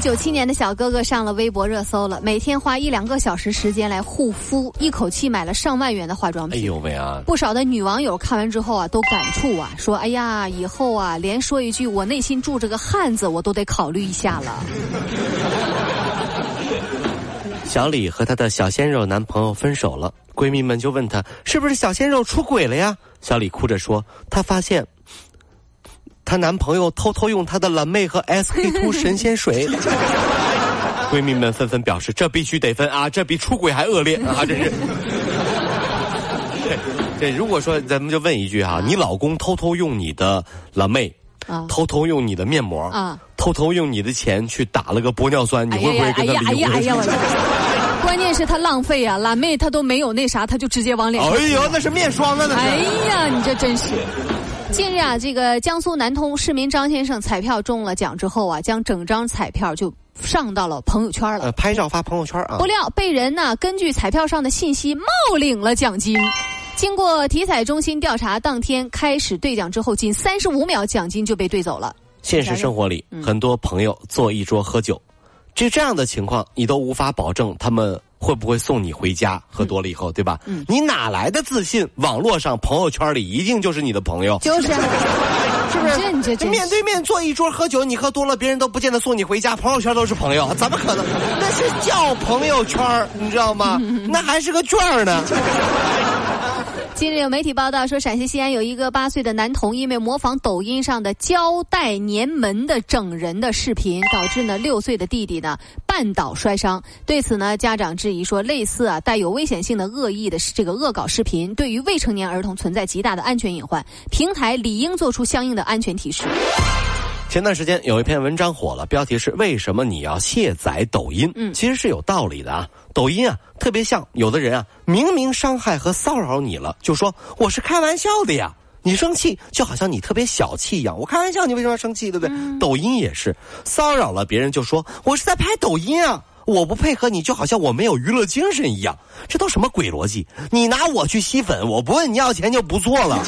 九七年的小哥哥上了微博热搜了，每天花一两个小时时间来护肤，一口气买了上万元的化妆品。哎呦喂啊！不少的女网友看完之后啊，都感触啊，说：“哎呀，以后啊，连说一句我内心住着个汉子，我都得考虑一下了。”小李和她的小鲜肉男朋友分手了，闺蜜们就问她是不是小鲜肉出轨了呀？小李哭着说：“她发现。”她男朋友偷偷用她的蓝妹和 SK two 神仙水，闺蜜们纷纷表示这必须得分啊，这比出轨还恶劣啊！这是。对，如果说咱们就问一句哈，你老公偷偷用你的蓝妹，啊，偷偷用你的面膜，啊，偷偷用你的钱去打了个玻尿酸，你会不会跟他离婚？关键是他浪费啊，蓝妹他都没有那啥，他就直接往脸上。哎呦，那是面霜啊！那是。哎呀，你这真是。近日啊，这个江苏南通市民张先生彩票中了奖之后啊，将整张彩票就上到了朋友圈了，拍照发朋友圈啊。不料被人呢根据彩票上的信息冒领了奖金。经过体彩中心调查，当天开始兑奖之后，仅三十五秒奖金就被兑走了。现实生活里，很多朋友坐一桌喝酒，就这样的情况，你都无法保证他们。会不会送你回家？喝多了以后，对吧？嗯，你哪来的自信？网络上、朋友圈里一定就是你的朋友，就是，是不是？这面对面坐一桌喝酒，你喝多了，别人都不见得送你回家。朋友圈都是朋友，怎么可能？那是叫朋友圈，你知道吗？那还是个券呢。近日有媒体报道说，陕西西安有一个八岁的男童，因为模仿抖音上的胶带粘门的整人的视频，导致呢六岁的弟弟呢绊倒摔伤。对此呢，家长质疑说，类似啊带有危险性的恶意的这个恶搞视频，对于未成年儿童存在极大的安全隐患，平台理应做出相应的安全提示。前段时间有一篇文章火了，标题是“为什么你要卸载抖音”？嗯，其实是有道理的啊。抖音啊，特别像有的人啊，明明伤害和骚扰你了，就说我是开玩笑的呀。你生气就好像你特别小气一样，我开玩笑，你为什么要生气？对不对？抖音也是骚扰了别人，就说我是在拍抖音啊。我不配合你，就好像我没有娱乐精神一样，这都什么鬼逻辑？你拿我去吸粉，我不问你要钱就不错了。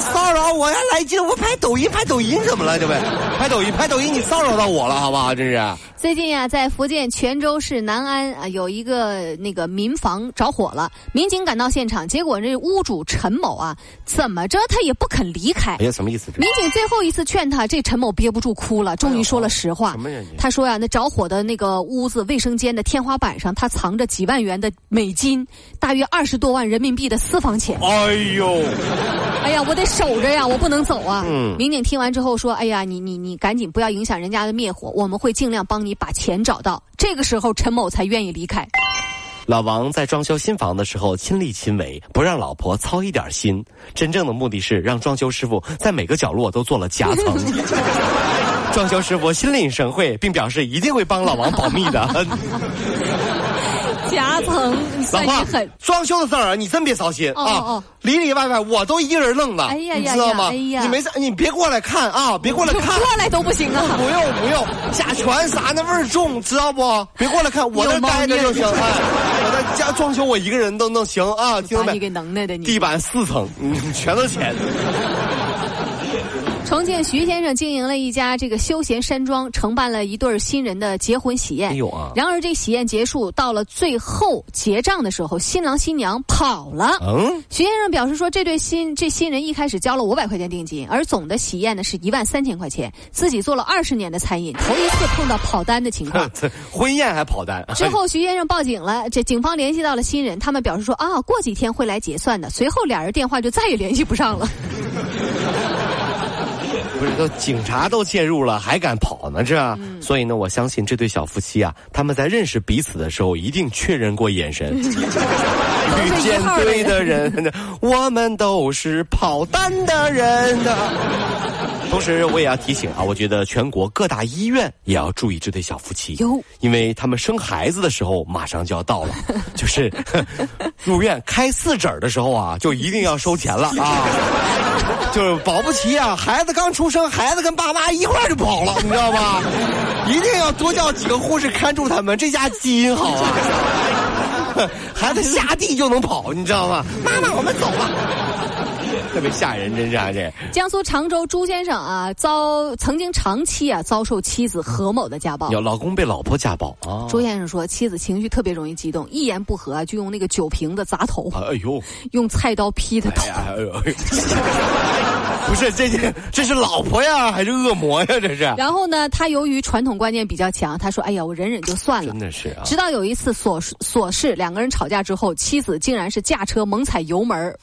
骚扰我呀？来劲！我拍抖音，拍抖音怎么了？这位？拍抖音，拍抖音，你骚扰到我了，好不好？这是。最近呀，在福建泉州市南安啊，有一个那个民房着火了，民警赶到现场，结果这屋主陈某啊，怎么着他也不肯离开。哎呀，什么意思？民警最后一次劝他，这陈某憋不住哭了，终于说了实话。什么他说呀，那着火的那个屋子卫生间的天花板上，他藏着几万元的美金，大约二十多万人民币的私房钱。哎呦，哎呀，我得守着呀，我不能走啊。嗯。民警听完之后说：“哎呀，你你你赶紧不要影响人家的灭火，我们会尽量帮。”你把钱找到，这个时候陈某才愿意离开。老王在装修新房的时候亲力亲为，不让老婆操一点心。真正的目的是让装修师傅在每个角落都做了夹层。装修师傅心领神会，并表示一定会帮老王保密的。夹层，老婆，装修的事儿你真别操心啊！里里外外我都一个人弄的，哎呀呀，知道吗？哎呀，你没事，你别过来看啊，别过来看，过来都不行啊！不用不用，甲醛啥那味儿重，知道不？别过来看，我这待着就行。哎，我在家装修，我一个人都能行啊！听把你给能耐的你，地板四层，全都钱。重庆徐先生经营了一家这个休闲山庄，承办了一对新人的结婚喜宴。哎呦啊！然而这喜宴结束，到了最后结账的时候，新郎新娘跑了。嗯，徐先生表示说，这对新这新人一开始交了五百块钱定金，而总的喜宴呢是一万三千块钱。自己做了二十年的餐饮，头一次碰到跑单的情况。婚宴还跑单？之后徐先生报警了，这警方联系到了新人，他们表示说啊，过几天会来结算的。随后俩人电话就再也联系不上了。都警察都介入了，还敢跑呢？这，所以呢，我相信这对小夫妻啊，他们在认识彼此的时候，一定确认过眼神。遇见对的人，我们都是跑单的人。同时，我也要提醒啊，我觉得全国各大医院也要注意这对小夫妻，哟，因为他们生孩子的时候马上就要到了，就是 入院开四指的时候啊，就一定要收钱了啊，就是保不齐啊，孩子刚出生，孩子跟爸妈一块就跑了，你知道吗？一定要多叫几个护士看住他们，这家基因好啊，孩子下地就能跑，你知道吗？妈妈，我们走吧。特别吓人，真是啊！这江苏常州朱先生啊，遭曾经长期啊遭受妻子何某的家暴。有老公被老婆家暴啊！朱先生说，妻子情绪特别容易激动，一言不合就用那个酒瓶子砸头。哎呦！用菜刀劈他头。哎呦！不是这这这是老婆呀，还是恶魔呀？这是。然后呢，他由于传统观念比较强，他说：“哎呀，我忍忍就算了。”真的是啊！直到有一次琐琐事，两个人吵架之后，妻子竟然是驾车猛踩油门。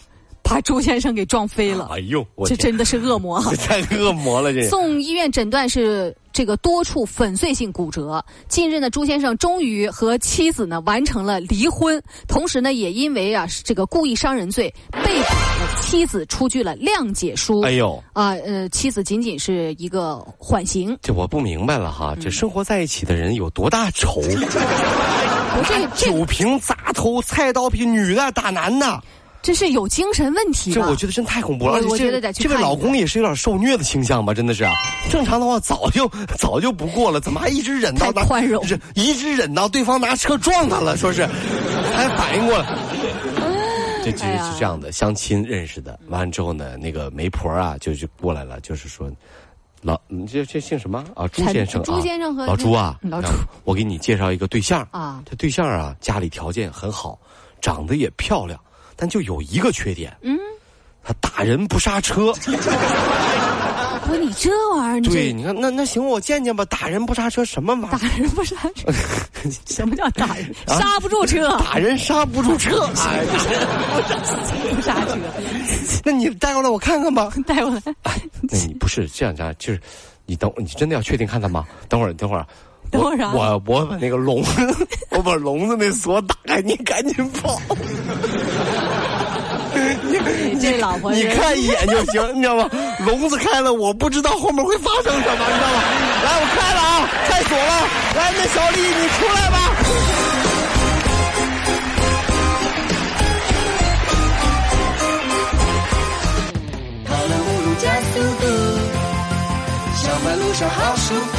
把朱先生给撞飞了！哎呦，这真的是恶魔！这 太恶魔了！这送医院诊断是这个多处粉碎性骨折。近日呢，朱先生终于和妻子呢完成了离婚，同时呢，也因为啊这个故意伤人罪被捕，妻子出具了谅解书。哎呦啊呃，妻子仅仅是一个缓刑。这我不明白了哈，这生活在一起的人有多大仇？不是酒瓶砸头，菜刀劈女的打男的。这是有精神问题。这我觉得真太恐怖了。我觉得得这位老公也是有点受虐的倾向吧？真的是，正常的话早就早就不过了，怎么还一直忍到？宽容，一直忍到对方拿车撞他了，说是，还反应过来。这其实是这样的，相亲认识的，完了之后呢，那个媒婆啊就就过来了，就是说，老你这这姓什么啊？朱先生，朱先生和老朱啊，老朱，我给你介绍一个对象啊，这对象啊家里条件很好，长得也漂亮。但就有一个缺点，嗯，他打人不刹车。不，你这玩意儿，对，你看那那行，我见见吧。打人不刹车什么玩意儿？打人不刹车，什么叫打人？刹不住车。打人刹不住车。哎，不刹车。那你带过来我看看吧。带过来。那你不是这样这样，就是你等，你真的要确定看他吗？等会儿，等会儿。多少？我我把那个笼，我把笼子那锁打开，你赶紧跑。你这老婆，你看一眼就行，你知道吗？笼子开了，我不知道后面会发生什么，你知道吗？来，我开了啊，开锁了。来，那小丽，你出来吧。跑了五路加速度，小马路上好舒服。